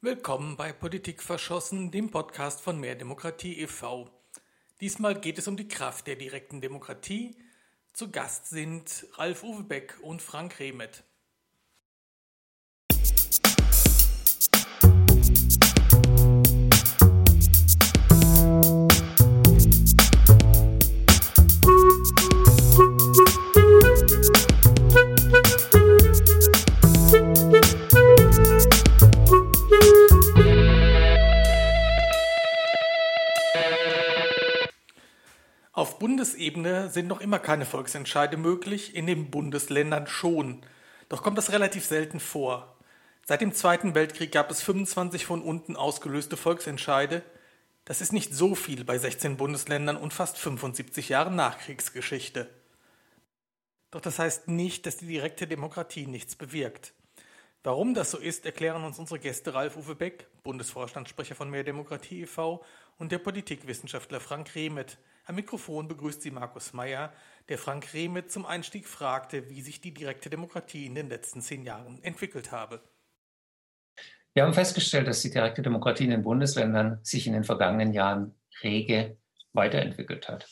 Willkommen bei Politik verschossen, dem Podcast von Mehr Demokratie e.V. Diesmal geht es um die Kraft der direkten Demokratie. Zu Gast sind Ralf Uwe Beck und Frank Remet. Bundesebene sind noch immer keine Volksentscheide möglich, in den Bundesländern schon. Doch kommt das relativ selten vor. Seit dem Zweiten Weltkrieg gab es 25 von unten ausgelöste Volksentscheide. Das ist nicht so viel bei 16 Bundesländern und fast 75 Jahren Nachkriegsgeschichte. Doch das heißt nicht, dass die direkte Demokratie nichts bewirkt. Warum das so ist, erklären uns unsere Gäste Ralf Uwe Beck, Bundesvorstandssprecher von Mehr Demokratie e.V. und der Politikwissenschaftler Frank Rehmet, am Mikrofon begrüßt sie Markus Meyer, der Frank Rehmet zum Einstieg fragte, wie sich die direkte Demokratie in den letzten zehn Jahren entwickelt habe. Wir haben festgestellt, dass die direkte Demokratie in den Bundesländern sich in den vergangenen Jahren rege weiterentwickelt hat.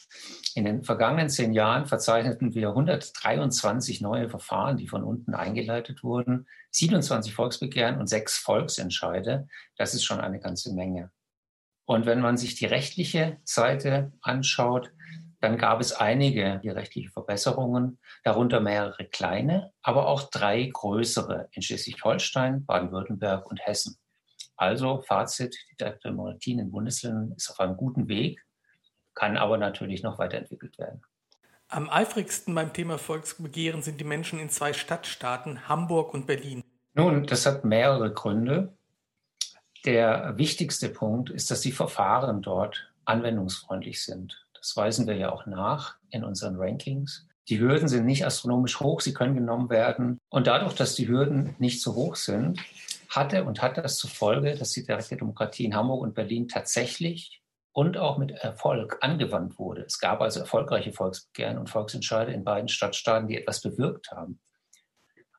In den vergangenen zehn Jahren verzeichneten wir 123 neue Verfahren, die von unten eingeleitet wurden, 27 Volksbegehren und sechs Volksentscheide. Das ist schon eine ganze Menge. Und wenn man sich die rechtliche Seite anschaut, dann gab es einige rechtliche Verbesserungen, darunter mehrere kleine, aber auch drei größere in Schleswig-Holstein, Baden-Württemberg und Hessen. Also Fazit, die Demokratie in den Bundesländern ist auf einem guten Weg, kann aber natürlich noch weiterentwickelt werden. Am eifrigsten beim Thema Volksbegehren sind die Menschen in zwei Stadtstaaten, Hamburg und Berlin. Nun, das hat mehrere Gründe. Der wichtigste Punkt ist, dass die Verfahren dort anwendungsfreundlich sind. Das weisen wir ja auch nach in unseren Rankings. Die Hürden sind nicht astronomisch hoch, sie können genommen werden. Und dadurch, dass die Hürden nicht so hoch sind, hatte und hat das zur Folge, dass die direkte Demokratie in Hamburg und Berlin tatsächlich und auch mit Erfolg angewandt wurde. Es gab also erfolgreiche Volksbegehren und Volksentscheide in beiden Stadtstaaten, die etwas bewirkt haben.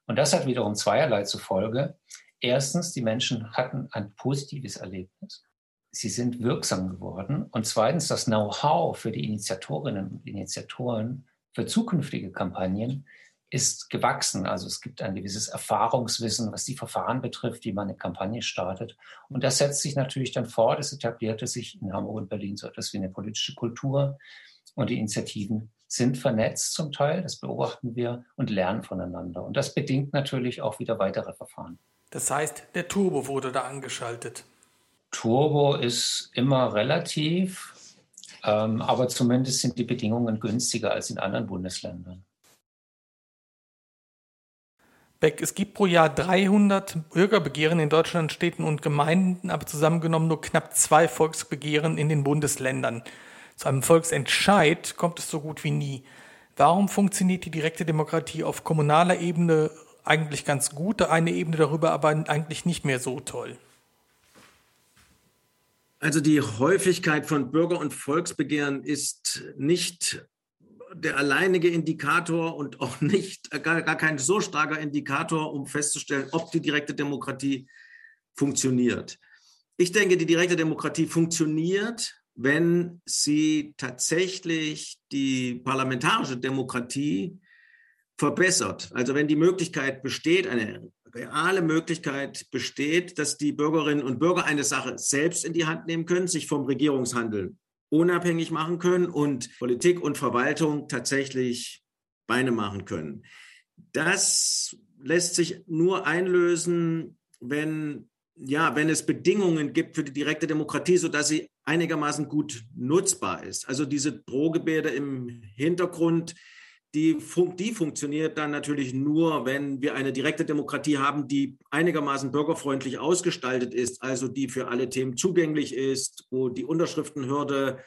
Und das hat wiederum zweierlei zur Folge. Erstens, die Menschen hatten ein positives Erlebnis. Sie sind wirksam geworden. Und zweitens, das Know-how für die Initiatorinnen und Initiatoren für zukünftige Kampagnen ist gewachsen. Also es gibt ein gewisses Erfahrungswissen, was die Verfahren betrifft, wie man eine Kampagne startet. Und das setzt sich natürlich dann fort. Es etablierte sich in Hamburg und Berlin so etwas wie eine politische Kultur. Und die Initiativen sind vernetzt zum Teil, das beobachten wir und lernen voneinander. Und das bedingt natürlich auch wieder weitere Verfahren. Das heißt, der Turbo wurde da angeschaltet. Turbo ist immer relativ, ähm, aber zumindest sind die Bedingungen günstiger als in anderen Bundesländern. Beck, es gibt pro Jahr 300 Bürgerbegehren in Deutschland, Städten und Gemeinden, aber zusammengenommen nur knapp zwei Volksbegehren in den Bundesländern. Zu einem Volksentscheid kommt es so gut wie nie. Warum funktioniert die direkte Demokratie auf kommunaler Ebene eigentlich ganz gut, eine Ebene darüber aber eigentlich nicht mehr so toll. Also die Häufigkeit von Bürger- und Volksbegehren ist nicht der alleinige Indikator und auch nicht gar, gar kein so starker Indikator, um festzustellen, ob die direkte Demokratie funktioniert. Ich denke, die direkte Demokratie funktioniert, wenn sie tatsächlich die parlamentarische Demokratie verbessert. Also wenn die Möglichkeit besteht, eine reale Möglichkeit besteht, dass die Bürgerinnen und Bürger eine Sache selbst in die Hand nehmen können, sich vom Regierungshandeln unabhängig machen können und Politik und Verwaltung tatsächlich Beine machen können. Das lässt sich nur einlösen, wenn, ja, wenn es Bedingungen gibt für die direkte Demokratie, sodass sie einigermaßen gut nutzbar ist. Also diese Drohgebärde im Hintergrund, die, fun die funktioniert dann natürlich nur, wenn wir eine direkte Demokratie haben, die einigermaßen bürgerfreundlich ausgestaltet ist, also die für alle Themen zugänglich ist, wo die Unterschriftenhürde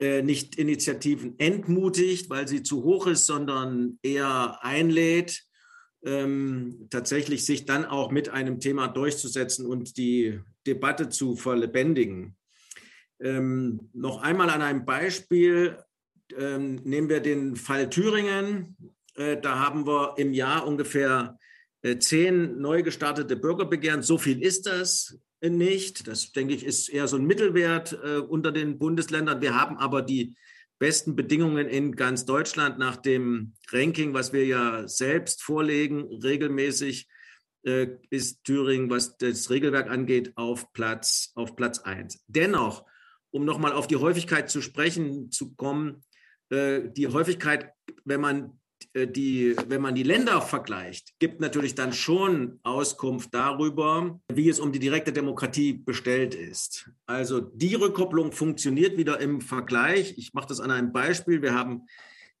äh, nicht Initiativen entmutigt, weil sie zu hoch ist, sondern eher einlädt, ähm, tatsächlich sich dann auch mit einem Thema durchzusetzen und die Debatte zu verlebendigen. Ähm, noch einmal an einem Beispiel ähm, nehmen wir den Fall Thüringen. Äh, da haben wir im Jahr ungefähr äh, zehn neu gestartete Bürgerbegehren. So viel ist das. nicht. Das, denke ich, ist eher so ein Mittelwert äh, unter den Bundesländern. Wir haben aber die besten Bedingungen in ganz Deutschland nach dem Ranking, was wir ja selbst vorlegen, regelmäßig äh, ist Thüringen, was das Regelwerk angeht, auf Platz, auf Platz 1. Dennoch, um nochmal auf die Häufigkeit zu sprechen zu kommen, äh, die Häufigkeit, wenn man äh, die, wenn man die Länder vergleicht, gibt natürlich dann schon Auskunft darüber, wie es um die direkte Demokratie bestellt ist. Also die Rückkopplung funktioniert wieder im Vergleich. Ich mache das an einem Beispiel. Wir haben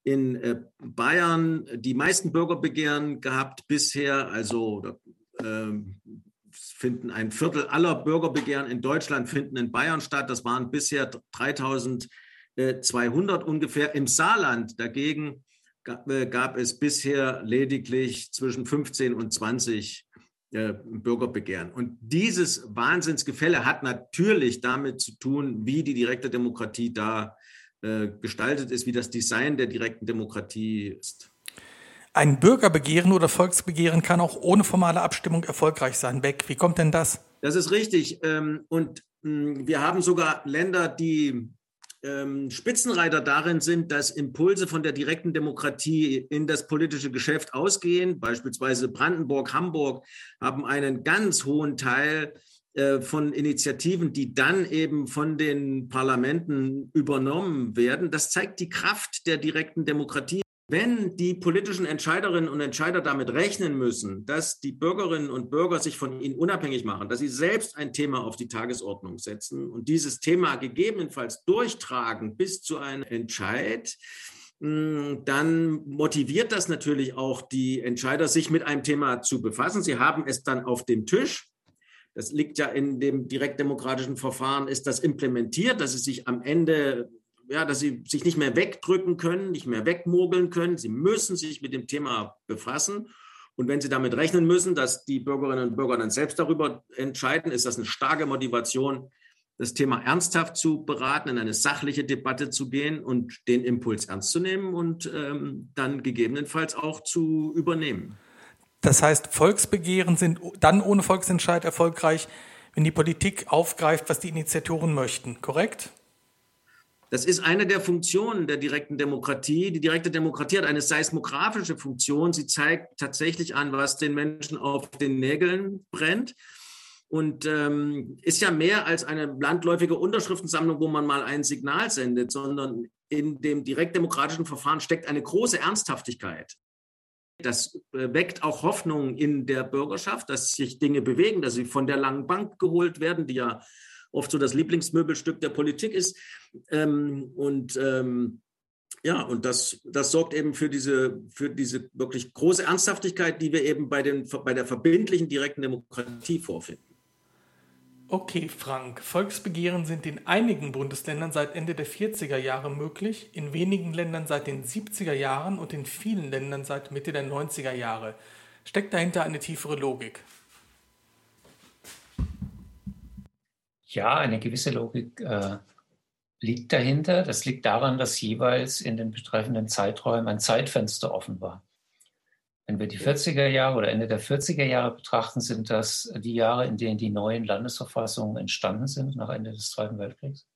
in äh, Bayern die meisten Bürgerbegehren gehabt bisher. Also äh, finden ein Viertel aller Bürgerbegehren in Deutschland finden in Bayern statt. Das waren bisher 3200 ungefähr. Im Saarland dagegen äh, gab es bisher lediglich zwischen 15 und 20 äh, Bürgerbegehren. Und dieses Wahnsinnsgefälle hat natürlich damit zu tun, wie die direkte Demokratie da äh, gestaltet ist, wie das Design der direkten Demokratie ist. Ein Bürgerbegehren oder Volksbegehren kann auch ohne formale Abstimmung erfolgreich sein. Beck, wie kommt denn das? Das ist richtig. Ähm, und hm, wir haben sogar Länder, die ähm, Spitzenreiter darin sind, dass Impulse von der direkten Demokratie in das politische Geschäft ausgehen. Beispielsweise Brandenburg, Hamburg haben einen ganz hohen Teil äh, von Initiativen, die dann eben von den Parlamenten übernommen werden. Das zeigt die Kraft der direkten Demokratie. Wenn die politischen Entscheiderinnen und Entscheider damit rechnen müssen, dass die Bürgerinnen und Bürger sich von ihnen unabhängig machen, dass sie selbst ein Thema auf die Tagesordnung setzen und dieses Thema gegebenenfalls durchtragen bis zu einem Entscheid, hm, dann motiviert das natürlich auch die Entscheider, sich mit einem Thema zu befassen. Sie haben es dann auf dem Tisch. Das liegt ja in dem direktdemokratischen Verfahren, ist das implementiert, dass sie sich am Ende ja, dass sie sich nicht mehr wegdrücken können, nicht mehr wegmogeln können. Sie müssen sich mit dem Thema befassen. Und wenn Sie damit rechnen müssen, dass die Bürgerinnen und Bürger dann selbst darüber entscheiden, ist das eine starke Motivation, das Thema ernsthaft zu beraten, in eine sachliche Debatte zu gehen und den Impuls ernst zu nehmen und ähm, dann gegebenenfalls auch zu übernehmen. Das heißt, Volksbegehren sind dann ohne Volksentscheid erfolgreich, wenn die Politik aufgreift, was die Initiatoren möchten, korrekt? Das ist eine der Funktionen der direkten Demokratie. Die direkte Demokratie hat eine seismografische Funktion. Sie zeigt tatsächlich an, was den Menschen auf den Nägeln brennt. Und ähm, ist ja mehr als eine landläufige Unterschriftensammlung, wo man mal ein Signal sendet, sondern in dem direktdemokratischen Verfahren steckt eine große Ernsthaftigkeit. Das äh, weckt auch Hoffnung in der Bürgerschaft, dass sich Dinge bewegen, dass sie von der langen Bank geholt werden, die ja oft so das Lieblingsmöbelstück der Politik ist. Ähm, und ähm, ja, und das, das sorgt eben für diese, für diese wirklich große Ernsthaftigkeit, die wir eben bei, den, bei der verbindlichen direkten Demokratie vorfinden. Okay, Frank. Volksbegehren sind in einigen Bundesländern seit Ende der 40er Jahre möglich, in wenigen Ländern seit den 70er Jahren und in vielen Ländern seit Mitte der 90er Jahre. Steckt dahinter eine tiefere Logik? Ja, eine gewisse Logik äh, liegt dahinter. Das liegt daran, dass jeweils in den betreffenden Zeiträumen ein Zeitfenster offen war. Wenn wir die 40er Jahre oder Ende der 40er Jahre betrachten, sind das die Jahre, in denen die neuen Landesverfassungen entstanden sind, nach Ende des Zweiten Weltkriegs.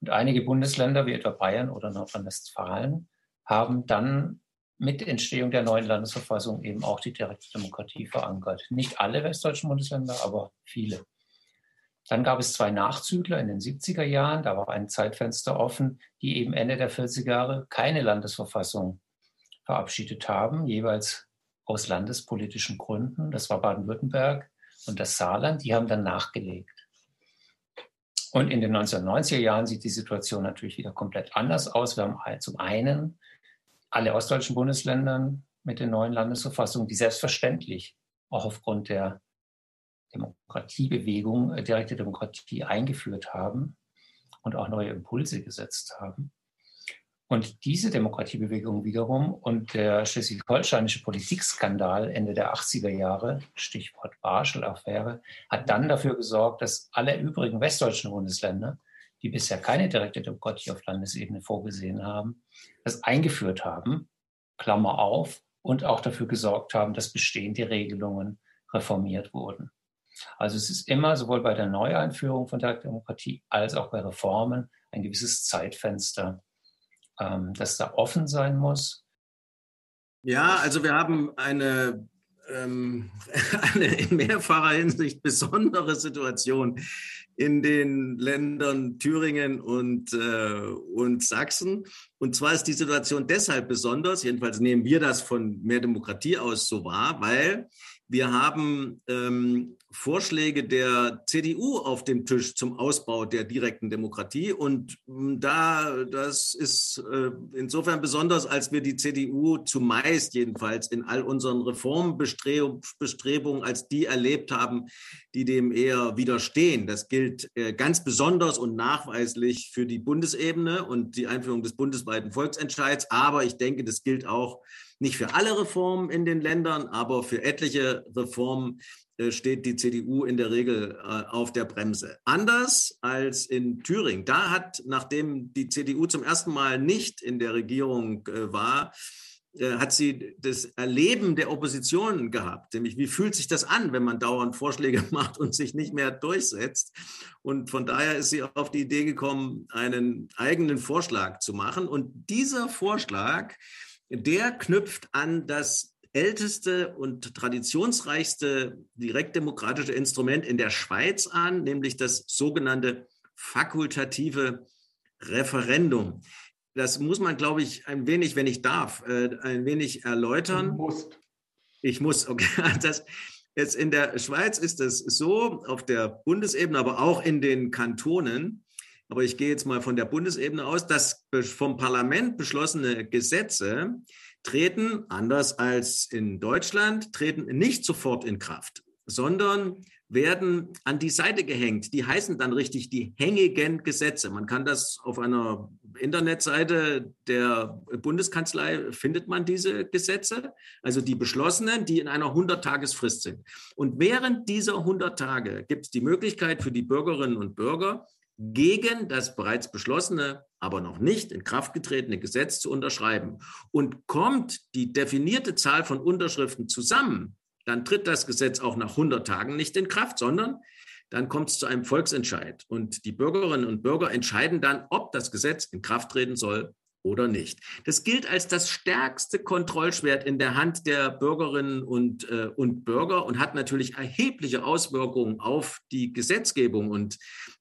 Und einige Bundesländer, wie etwa Bayern oder Nordrhein-Westfalen, haben dann mit Entstehung der neuen Landesverfassung eben auch die direkte Demokratie verankert. Nicht alle westdeutschen Bundesländer, aber viele. Dann gab es zwei Nachzügler in den 70er Jahren, da war ein Zeitfenster offen, die eben Ende der 40er Jahre keine Landesverfassung verabschiedet haben, jeweils aus landespolitischen Gründen. Das war Baden-Württemberg und das Saarland, die haben dann nachgelegt. Und in den 1990er Jahren sieht die Situation natürlich wieder komplett anders aus. Wir haben zum einen alle ostdeutschen Bundesländer mit den neuen Landesverfassungen, die selbstverständlich auch aufgrund der Demokratiebewegung, äh, direkte Demokratie eingeführt haben und auch neue Impulse gesetzt haben. Und diese Demokratiebewegung wiederum und der schleswig-holsteinische Politikskandal Ende der 80er Jahre, Stichwort Barschel-Affäre, hat dann dafür gesorgt, dass alle übrigen westdeutschen Bundesländer, die bisher keine direkte Demokratie auf Landesebene vorgesehen haben, das eingeführt haben, Klammer auf, und auch dafür gesorgt haben, dass bestehende Regelungen reformiert wurden. Also es ist immer sowohl bei der Neueinführung von der Demokratie als auch bei Reformen ein gewisses Zeitfenster, ähm, das da offen sein muss. Ja, also wir haben eine, ähm, eine in mehrfacher Hinsicht besondere Situation in den Ländern Thüringen und, äh, und Sachsen. Und zwar ist die Situation deshalb besonders, jedenfalls nehmen wir das von mehr Demokratie aus so wahr, weil wir haben ähm, Vorschläge der CDU auf dem Tisch zum Ausbau der direkten Demokratie. Und hm, da, das ist äh, insofern besonders, als wir die CDU zumeist jedenfalls in all unseren Reformbestrebungen als die erlebt haben, die dem eher widerstehen. Das gilt äh, ganz besonders und nachweislich für die Bundesebene und die Einführung des bundesweiten Volksentscheids. Aber ich denke, das gilt auch nicht für alle Reformen in den Ländern, aber für etliche Reformen äh, steht die CDU in der Regel äh, auf der Bremse. Anders als in Thüringen. Da hat, nachdem die CDU zum ersten Mal nicht in der Regierung äh, war, hat sie das Erleben der Opposition gehabt, nämlich wie fühlt sich das an, wenn man dauernd Vorschläge macht und sich nicht mehr durchsetzt. Und von daher ist sie auf die Idee gekommen, einen eigenen Vorschlag zu machen. Und dieser Vorschlag der knüpft an das älteste und traditionsreichste direktdemokratische Instrument in der Schweiz an, nämlich das sogenannte fakultative Referendum. Das muss man, glaube ich, ein wenig, wenn ich darf, äh, ein wenig erläutern. Du musst. Ich muss, okay. Das, jetzt in der Schweiz ist es so, auf der Bundesebene, aber auch in den Kantonen, aber ich gehe jetzt mal von der Bundesebene aus, dass vom Parlament beschlossene Gesetze treten, anders als in Deutschland, treten nicht sofort in Kraft, sondern werden an die Seite gehängt. Die heißen dann richtig die hängigen Gesetze. Man kann das auf einer Internetseite der Bundeskanzlei findet man diese Gesetze, also die beschlossenen, die in einer 100-Tagesfrist sind. Und während dieser 100 Tage gibt es die Möglichkeit für die Bürgerinnen und Bürger, gegen das bereits beschlossene, aber noch nicht in Kraft getretene Gesetz zu unterschreiben. Und kommt die definierte Zahl von Unterschriften zusammen, dann tritt das Gesetz auch nach 100 Tagen nicht in Kraft, sondern dann kommt es zu einem Volksentscheid. Und die Bürgerinnen und Bürger entscheiden dann, ob das Gesetz in Kraft treten soll oder nicht. Das gilt als das stärkste Kontrollschwert in der Hand der Bürgerinnen und, äh, und Bürger und hat natürlich erhebliche Auswirkungen auf die Gesetzgebung und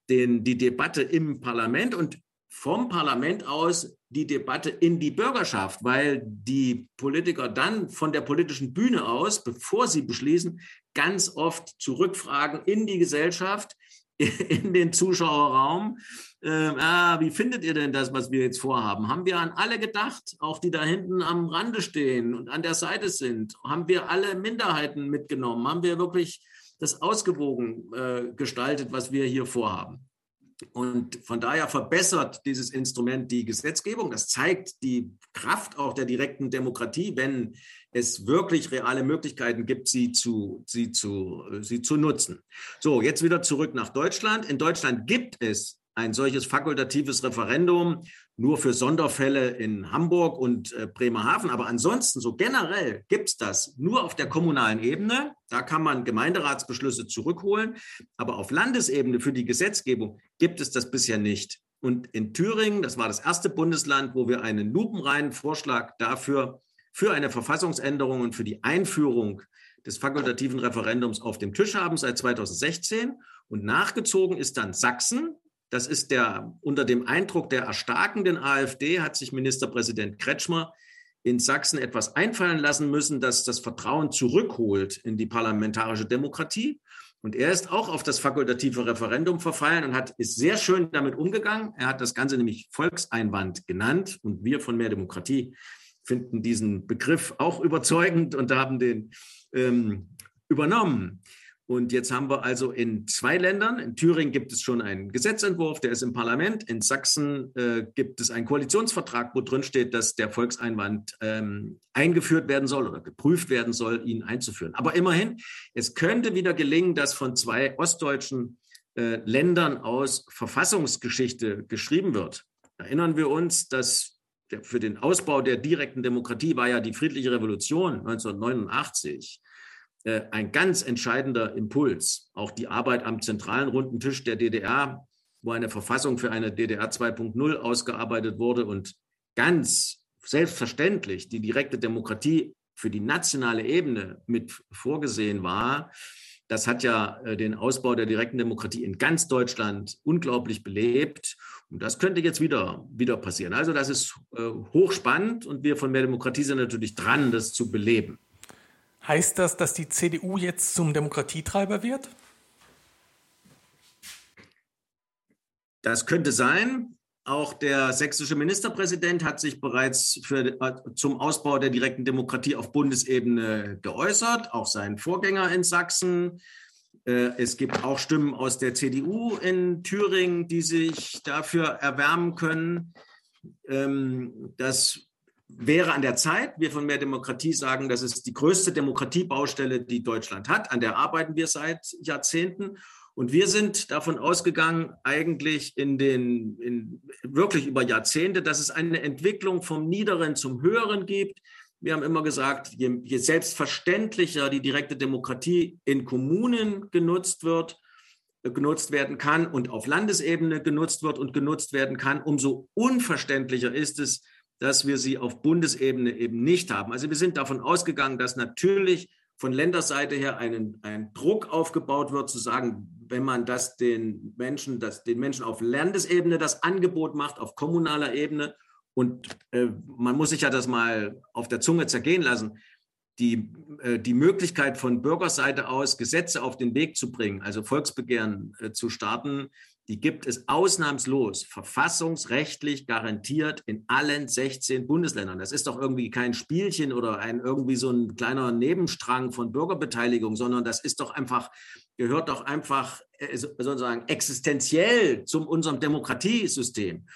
den, die Debatte im Parlament und vom Parlament aus die Debatte in die Bürgerschaft, weil die Politiker dann von der politischen Bühne aus, bevor sie beschließen, ganz oft zurückfragen in die Gesellschaft, in den Zuschauerraum. Äh, ah, wie findet ihr denn das, was wir jetzt vorhaben? Haben wir an alle gedacht, auch die da hinten am Rande stehen und an der Seite sind? Haben wir alle Minderheiten mitgenommen? Haben wir wirklich das ausgewogen äh, gestaltet, was wir hier vorhaben? Und von daher verbessert dieses Instrument die Gesetzgebung. Das zeigt die Kraft auch der direkten Demokratie, wenn es wirklich reale Möglichkeiten gibt, sie zu, sie zu, sie zu nutzen. So, jetzt wieder zurück nach Deutschland. In Deutschland gibt es ein solches fakultatives Referendum nur für Sonderfälle in Hamburg und äh, Bremerhaven. Aber ansonsten, so generell, gibt es das nur auf der kommunalen Ebene. Da kann man Gemeinderatsbeschlüsse zurückholen. Aber auf Landesebene für die Gesetzgebung gibt es das bisher nicht. Und in Thüringen, das war das erste Bundesland, wo wir einen lupenreinen Vorschlag dafür für eine Verfassungsänderung und für die Einführung des fakultativen Referendums auf dem Tisch haben seit 2016. Und nachgezogen ist dann Sachsen. Das ist der, unter dem Eindruck der erstarkenden AfD hat sich Ministerpräsident Kretschmer in Sachsen etwas einfallen lassen müssen, das das Vertrauen zurückholt in die parlamentarische Demokratie. Und er ist auch auf das fakultative Referendum verfallen und hat, ist sehr schön damit umgegangen. Er hat das Ganze nämlich Volkseinwand genannt und wir von Mehr Demokratie finden diesen Begriff auch überzeugend und haben den ähm, übernommen. Und jetzt haben wir also in zwei Ländern, in Thüringen gibt es schon einen Gesetzentwurf, der ist im Parlament. In Sachsen äh, gibt es einen Koalitionsvertrag, wo drin steht, dass der Volkseinwand ähm, eingeführt werden soll oder geprüft werden soll, ihn einzuführen. Aber immerhin, es könnte wieder gelingen, dass von zwei ostdeutschen äh, Ländern aus Verfassungsgeschichte geschrieben wird. Erinnern wir uns, dass der, für den Ausbau der direkten Demokratie war ja die friedliche Revolution 1989 äh, ein ganz entscheidender Impuls. Auch die Arbeit am zentralen runden Tisch der DDR, wo eine Verfassung für eine DDR 2.0 ausgearbeitet wurde und ganz selbstverständlich die direkte Demokratie für die nationale Ebene mit vorgesehen war. Das hat ja äh, den Ausbau der direkten Demokratie in ganz Deutschland unglaublich belebt. Und das könnte jetzt wieder, wieder passieren. Also das ist äh, hochspannend und wir von Mehr Demokratie sind natürlich dran, das zu beleben. Heißt das, dass die CDU jetzt zum Demokratietreiber wird? Das könnte sein. Auch der sächsische Ministerpräsident hat sich bereits für, zum Ausbau der direkten Demokratie auf Bundesebene geäußert, auch sein Vorgänger in Sachsen. Äh, es gibt auch Stimmen aus der CDU in Thüringen, die sich dafür erwärmen können. Ähm, das wäre an der Zeit. Wir von Mehr Demokratie sagen, das ist die größte Demokratiebaustelle, die Deutschland hat. An der arbeiten wir seit Jahrzehnten. Und wir sind davon ausgegangen, eigentlich in den, in, wirklich über Jahrzehnte, dass es eine Entwicklung vom Niederen zum Höheren gibt. Wir haben immer gesagt, je, je selbstverständlicher die direkte Demokratie in Kommunen genutzt wird, genutzt werden kann und auf Landesebene genutzt wird und genutzt werden kann, umso unverständlicher ist es, dass wir sie auf Bundesebene eben nicht haben. Also wir sind davon ausgegangen, dass natürlich von Länderseite her einen, ein Druck aufgebaut wird, zu sagen, wenn man das den Menschen, das, den Menschen auf Landesebene das Angebot macht, auf kommunaler Ebene, und äh, man muss sich ja das mal auf der Zunge zergehen lassen, die, äh, die Möglichkeit von Bürgerseite aus Gesetze auf den Weg zu bringen, also Volksbegehren äh, zu starten, die gibt es ausnahmslos, verfassungsrechtlich garantiert in allen 16 Bundesländern. Das ist doch irgendwie kein Spielchen oder ein irgendwie so ein kleiner Nebenstrang von Bürgerbeteiligung, sondern das ist doch einfach, gehört doch einfach äh, sozusagen existenziell zu unserem Demokratiesystem.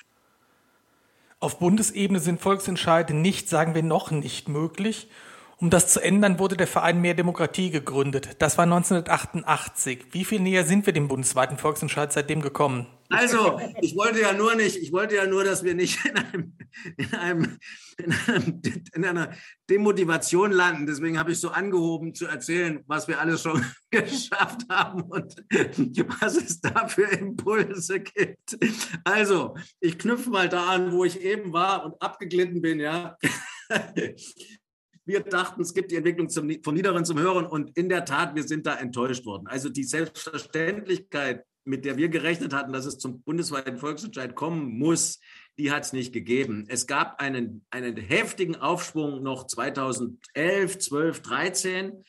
Auf Bundesebene sind Volksentscheide nicht, sagen wir noch nicht möglich. Um das zu ändern, wurde der Verein Mehr Demokratie gegründet. Das war 1988. Wie viel näher sind wir dem bundesweiten Volksentscheid seitdem gekommen? Also, ich wollte ja nur nicht, ich wollte ja nur, dass wir nicht in, einem, in, einem, in, einem, in einer Demotivation landen. Deswegen habe ich so angehoben zu erzählen, was wir alles schon geschafft haben und was es da für Impulse gibt. Also, ich knüpfe mal da an, wo ich eben war und abgeglitten bin, ja. Wir dachten, es gibt die Entwicklung zum, vom Niederen zum Höheren und in der Tat, wir sind da enttäuscht worden. Also die Selbstverständlichkeit, mit der wir gerechnet hatten, dass es zum bundesweiten Volksentscheid kommen muss, die hat es nicht gegeben. Es gab einen, einen heftigen Aufschwung noch 2011, 12, 13.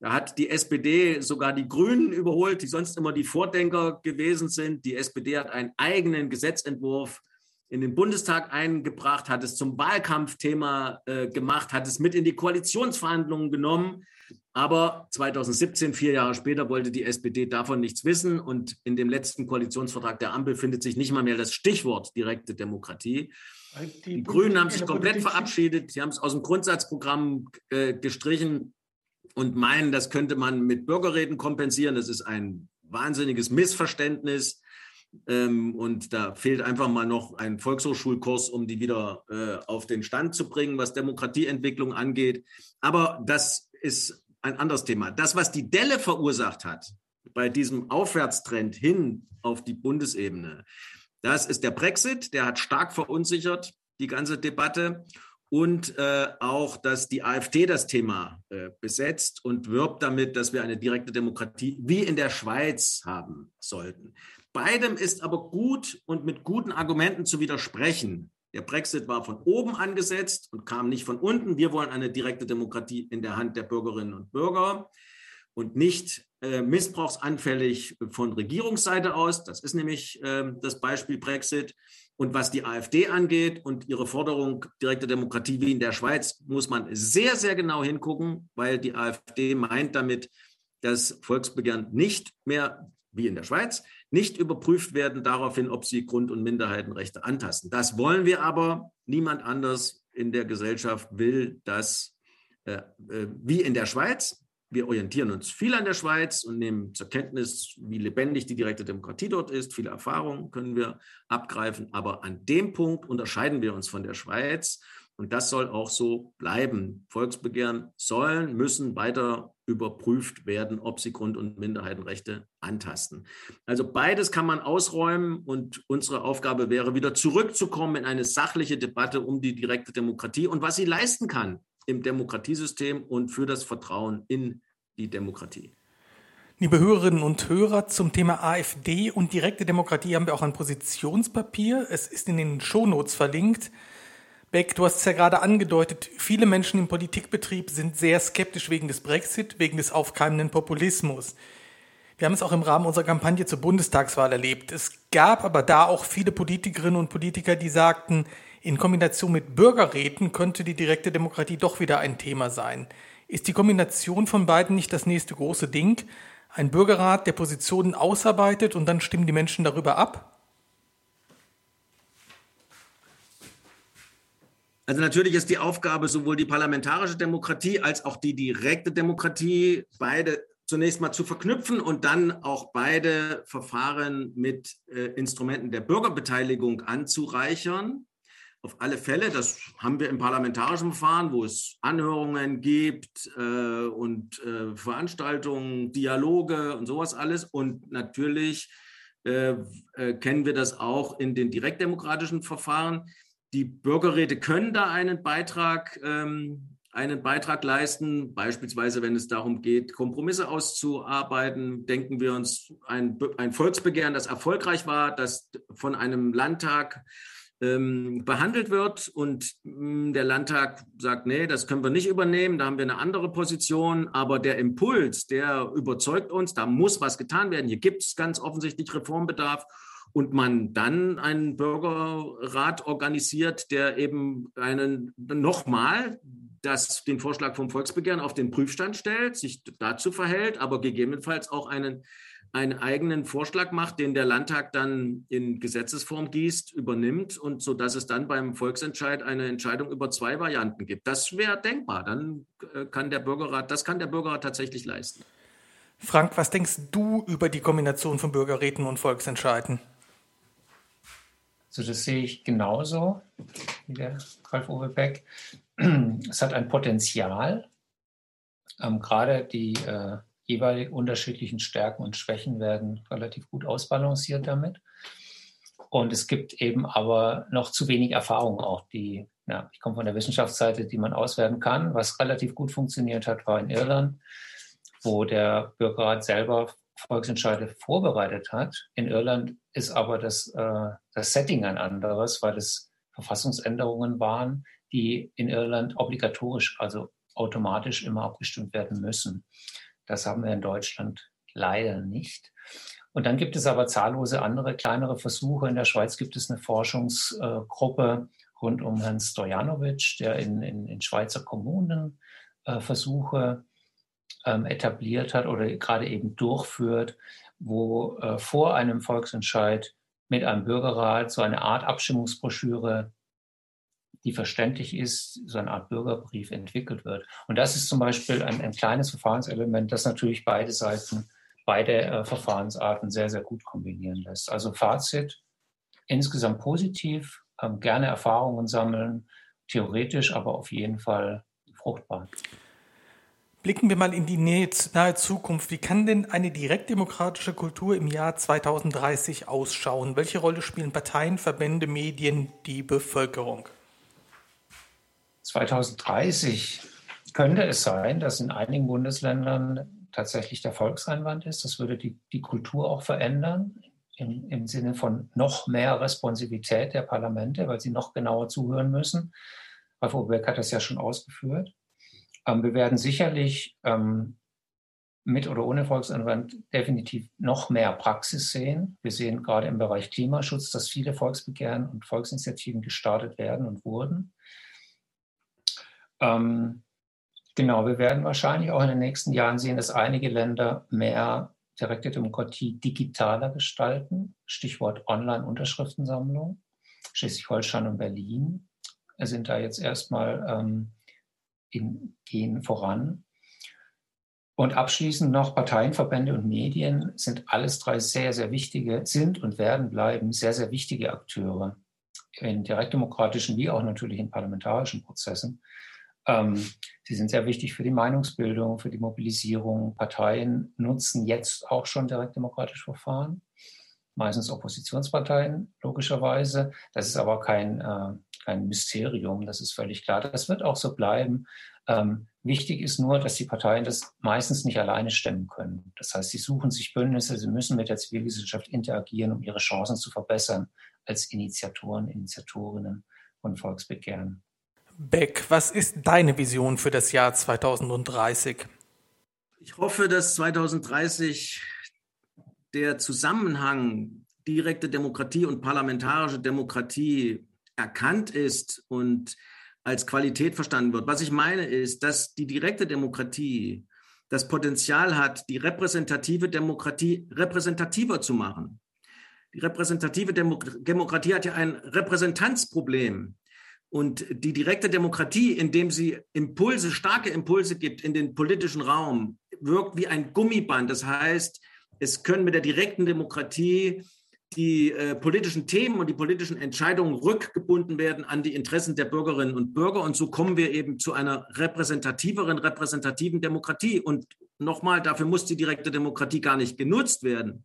Da hat die SPD sogar die Grünen überholt, die sonst immer die Vordenker gewesen sind. Die SPD hat einen eigenen Gesetzentwurf in den Bundestag eingebracht, hat es zum Wahlkampfthema äh, gemacht, hat es mit in die Koalitionsverhandlungen genommen. Aber 2017, vier Jahre später, wollte die SPD davon nichts wissen. Und in dem letzten Koalitionsvertrag der Ampel findet sich nicht mal mehr das Stichwort direkte Demokratie. Die, die Grünen haben sich komplett verabschiedet. Sie haben es aus dem Grundsatzprogramm äh, gestrichen und meinen, das könnte man mit Bürgerreden kompensieren. Das ist ein wahnsinniges Missverständnis. Ähm, und da fehlt einfach mal noch ein Volkshochschulkurs, um die wieder äh, auf den Stand zu bringen, was Demokratieentwicklung angeht. Aber das ist ein anderes Thema. Das, was die Delle verursacht hat bei diesem Aufwärtstrend hin auf die Bundesebene, das ist der Brexit. Der hat stark verunsichert die ganze Debatte und äh, auch, dass die AfD das Thema äh, besetzt und wirbt damit, dass wir eine direkte Demokratie wie in der Schweiz haben sollten. Beidem ist aber gut und mit guten Argumenten zu widersprechen. Der Brexit war von oben angesetzt und kam nicht von unten. Wir wollen eine direkte Demokratie in der Hand der Bürgerinnen und Bürger und nicht äh, missbrauchsanfällig von Regierungsseite aus. Das ist nämlich äh, das Beispiel Brexit. Und was die AfD angeht und ihre Forderung direkte Demokratie wie in der Schweiz, muss man sehr, sehr genau hingucken, weil die AfD meint damit, dass Volksbegehren nicht mehr wie in der Schweiz nicht überprüft werden daraufhin, ob sie Grund- und Minderheitenrechte antasten. Das wollen wir aber. Niemand anders in der Gesellschaft will das äh, äh, wie in der Schweiz. Wir orientieren uns viel an der Schweiz und nehmen zur Kenntnis, wie lebendig die direkte Demokratie dort ist. Viele Erfahrungen können wir abgreifen. Aber an dem Punkt unterscheiden wir uns von der Schweiz. Und das soll auch so bleiben. Volksbegehren sollen, müssen weiter überprüft werden, ob sie Grund- und Minderheitenrechte antasten. Also beides kann man ausräumen und unsere Aufgabe wäre, wieder zurückzukommen in eine sachliche Debatte um die direkte Demokratie und was sie leisten kann im Demokratiesystem und für das Vertrauen in die Demokratie. Liebe Hörerinnen und Hörer, zum Thema AfD und direkte Demokratie haben wir auch ein Positionspapier. Es ist in den Shownotes verlinkt. Beck, du hast es ja gerade angedeutet, viele Menschen im Politikbetrieb sind sehr skeptisch wegen des Brexit, wegen des aufkeimenden Populismus. Wir haben es auch im Rahmen unserer Kampagne zur Bundestagswahl erlebt. Es gab aber da auch viele Politikerinnen und Politiker, die sagten, in Kombination mit Bürgerräten könnte die direkte Demokratie doch wieder ein Thema sein. Ist die Kombination von beiden nicht das nächste große Ding? Ein Bürgerrat, der Positionen ausarbeitet und dann stimmen die Menschen darüber ab? Also natürlich ist die Aufgabe sowohl die parlamentarische Demokratie als auch die direkte Demokratie beide zunächst mal zu verknüpfen und dann auch beide Verfahren mit äh, Instrumenten der Bürgerbeteiligung anzureichern. Auf alle Fälle, das haben wir im parlamentarischen Verfahren, wo es Anhörungen gibt äh, und äh, Veranstaltungen, Dialoge und sowas alles. Und natürlich äh, äh, kennen wir das auch in den direktdemokratischen Verfahren. Die Bürgerräte können da einen Beitrag, ähm, einen Beitrag leisten, beispielsweise wenn es darum geht, Kompromisse auszuarbeiten. Denken wir uns ein, ein Volksbegehren, das erfolgreich war, das von einem Landtag ähm, behandelt wird. Und mh, hm, der Landtag sagt, nee, das können wir nicht übernehmen, da haben wir eine andere Position, aber der Impuls, der überzeugt uns, da muss was getan werden, hier gibt es ganz offensichtlich Reformbedarf und man dann einen Bürgerrat organisiert, der eben einen nochmal das, den Vorschlag vom Volksbegehren auf den Prüfstand stellt, sich dazu verhält, aber gegebenenfalls auch einen, einen eigenen Vorschlag macht, den der Landtag dann in Gesetzesform gießt, übernimmt und so dass es dann beim Volksentscheid eine Entscheidung über zwei Varianten gibt. Das wäre denkbar. Dann äh, kann der Bürgerrat, das kann der Bürgerrat tatsächlich leisten. Frank, was denkst du über die Kombination von Bürgerräten und Volksentscheiden? Also das sehe ich genauso wie der Ralf-Uwe Beck. Es hat ein Potenzial. Ähm, gerade die äh, jeweilig unterschiedlichen Stärken und Schwächen werden relativ gut ausbalanciert damit. Und es gibt eben aber noch zu wenig Erfahrung auch, die, ja, ich komme von der Wissenschaftsseite, die man auswerten kann. Was relativ gut funktioniert hat, war in Irland, wo der Bürgerrat selber Volksentscheide vorbereitet hat. In Irland ist aber das, äh, das Setting ein anderes, weil es Verfassungsänderungen waren, die in Irland obligatorisch, also automatisch immer abgestimmt werden müssen. Das haben wir in Deutschland leider nicht. Und dann gibt es aber zahllose andere kleinere Versuche. In der Schweiz gibt es eine Forschungsgruppe rund um Herrn Stojanovic, der in, in, in Schweizer Kommunen äh, Versuche ähm, etabliert hat oder gerade eben durchführt, wo äh, vor einem Volksentscheid mit einem Bürgerrat so eine Art Abstimmungsbroschüre, die verständlich ist, so eine Art Bürgerbrief entwickelt wird. Und das ist zum Beispiel ein, ein kleines Verfahrenselement, das natürlich beide Seiten, beide äh, Verfahrensarten sehr, sehr gut kombinieren lässt. Also Fazit, insgesamt positiv, ähm, gerne Erfahrungen sammeln, theoretisch, aber auf jeden Fall fruchtbar. Blicken wir mal in die nahe Zukunft. Wie kann denn eine direktdemokratische Kultur im Jahr 2030 ausschauen? Welche Rolle spielen Parteien, Verbände, Medien, die Bevölkerung? 2030 könnte es sein, dass in einigen Bundesländern tatsächlich der Volkseinwand ist. Das würde die, die Kultur auch verändern, im, im Sinne von noch mehr Responsivität der Parlamente, weil sie noch genauer zuhören müssen. Ralf Oberbeck hat das ja schon ausgeführt. Ähm, wir werden sicherlich ähm, mit oder ohne Volksanwand definitiv noch mehr Praxis sehen. Wir sehen gerade im Bereich Klimaschutz, dass viele Volksbegehren und Volksinitiativen gestartet werden und wurden. Ähm, genau, wir werden wahrscheinlich auch in den nächsten Jahren sehen, dass einige Länder mehr direkte Demokratie digitaler gestalten. Stichwort Online-Unterschriftensammlung. Schleswig-Holstein und Berlin sind da jetzt erstmal ähm, in, gehen voran. Und abschließend noch Parteien, Verbände und Medien sind alles drei sehr, sehr wichtige, sind und werden bleiben sehr, sehr wichtige Akteure in direktdemokratischen wie auch natürlich in parlamentarischen Prozessen. Ähm, sie sind sehr wichtig für die Meinungsbildung, für die Mobilisierung. Parteien nutzen jetzt auch schon direktdemokratische Verfahren, meistens Oppositionsparteien, logischerweise. Das ist aber kein, äh, kein Mysterium, das ist völlig klar. Das wird auch so bleiben. Ähm, wichtig ist nur, dass die Parteien das meistens nicht alleine stemmen können. Das heißt, sie suchen sich Bündnisse, sie müssen mit der Zivilgesellschaft interagieren, um ihre Chancen zu verbessern als Initiatoren, Initiatorinnen von Volksbegehren. Beck, was ist deine Vision für das Jahr 2030? Ich hoffe, dass 2030 der Zusammenhang direkte Demokratie und parlamentarische Demokratie erkannt ist und als Qualität verstanden wird. Was ich meine ist, dass die direkte Demokratie das Potenzial hat, die repräsentative Demokratie repräsentativer zu machen. Die repräsentative Demokratie hat ja ein Repräsentanzproblem. Und die direkte Demokratie, indem sie Impulse, starke Impulse gibt in den politischen Raum, wirkt wie ein Gummiband. Das heißt, es können mit der direkten Demokratie die äh, politischen Themen und die politischen Entscheidungen rückgebunden werden an die Interessen der Bürgerinnen und Bürger. Und so kommen wir eben zu einer repräsentativeren, repräsentativen Demokratie. Und nochmal, dafür muss die direkte Demokratie gar nicht genutzt werden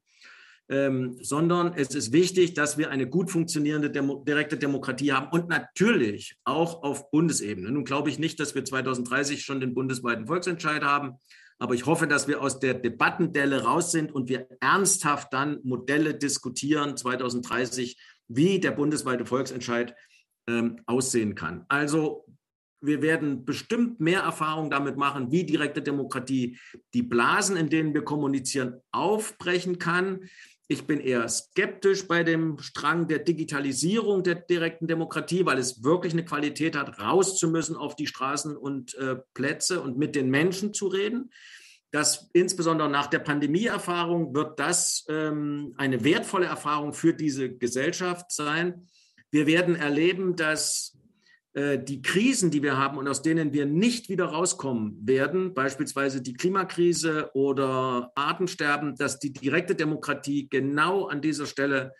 ähm, sondern es ist wichtig, dass wir eine gut funktionierende Demo direkte Demokratie haben und natürlich auch auf Bundesebene. Nun glaube ich nicht, dass wir 2030 schon den bundesweiten Volksentscheid haben, aber ich hoffe, dass wir aus der Debattendelle raus sind und wir ernsthaft dann Modelle diskutieren 2030, wie der bundesweite Volksentscheid ähm, aussehen kann. Also wir werden bestimmt mehr Erfahrung damit machen, wie direkte Demokratie die Blasen, in denen wir kommunizieren, aufbrechen kann. Ich bin eher skeptisch bei dem Strang der Digitalisierung der direkten Demokratie, weil es wirklich eine Qualität hat, raus zu müssen auf die Straßen und äh, Plätze und mit den Menschen zu reden. Das insbesondere nach der Pandemieerfahrung wird das ähm, eine wertvolle Erfahrung für diese Gesellschaft sein. Wir werden erleben, dass die Krisen, die wir haben und aus denen wir nicht wieder rauskommen werden, beispielsweise die Klimakrise oder Artensterben, dass die direkte Demokratie genau an dieser Stelle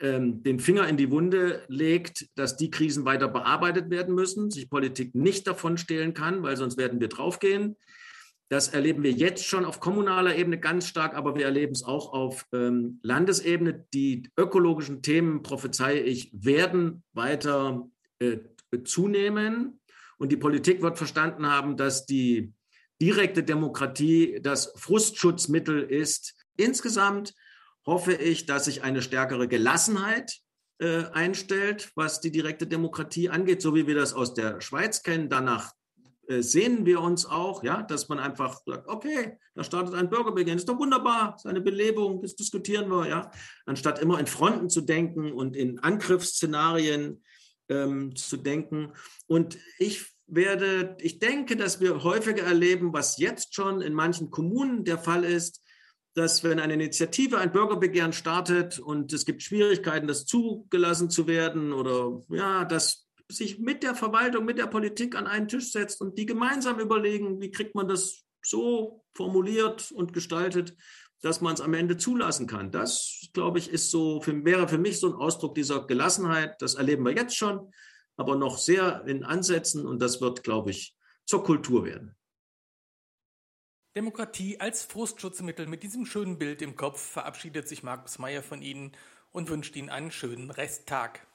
ähm, den Finger in die Wunde legt, dass die Krisen weiter bearbeitet werden müssen, sich Politik nicht davon stehlen kann, weil sonst werden wir draufgehen. Das erleben wir jetzt schon auf kommunaler Ebene ganz stark, aber wir erleben es auch auf ähm, Landesebene. Die ökologischen Themen, prophezeie ich, werden weiter äh, zunehmen. Und die Politik wird verstanden haben, dass die direkte Demokratie das Frustschutzmittel ist. Insgesamt hoffe ich, dass sich eine stärkere Gelassenheit äh, einstellt, was die direkte Demokratie angeht, so wie wir das aus der Schweiz kennen. Danach äh, sehnen wir uns auch, ja, dass man einfach sagt, okay, da startet ein Bürgerbegehren, ist doch wunderbar, ist eine Belebung, das diskutieren wir, ja, anstatt immer in Fronten zu denken und in Angriffsszenarien ähm, zu denken. Und ich werde, ich denke, dass wir häufiger erleben, was jetzt schon in manchen Kommunen der Fall ist, dass wenn eine Initiative ein Bürgerbegehren startet und es gibt Schwierigkeiten, das zugelassen zu werden oder ja, dass sich mit der Verwaltung, mit der Politik an einen Tisch setzt und die gemeinsam überlegen, wie kriegt man das so formuliert und gestaltet, dass man es am Ende zulassen kann. Das, glaube ich, ist so, für, wäre für mich so ein Ausdruck dieser Gelassenheit. Das erleben wir jetzt schon, aber noch sehr in Ansätzen und das wird, glaube ich, zur Kultur werden. Demokratie als Frustschutzmittel. Mit diesem schönen Bild im Kopf verabschiedet sich Markus Meyer von Ihnen und wünscht Ihnen einen schönen Resttag.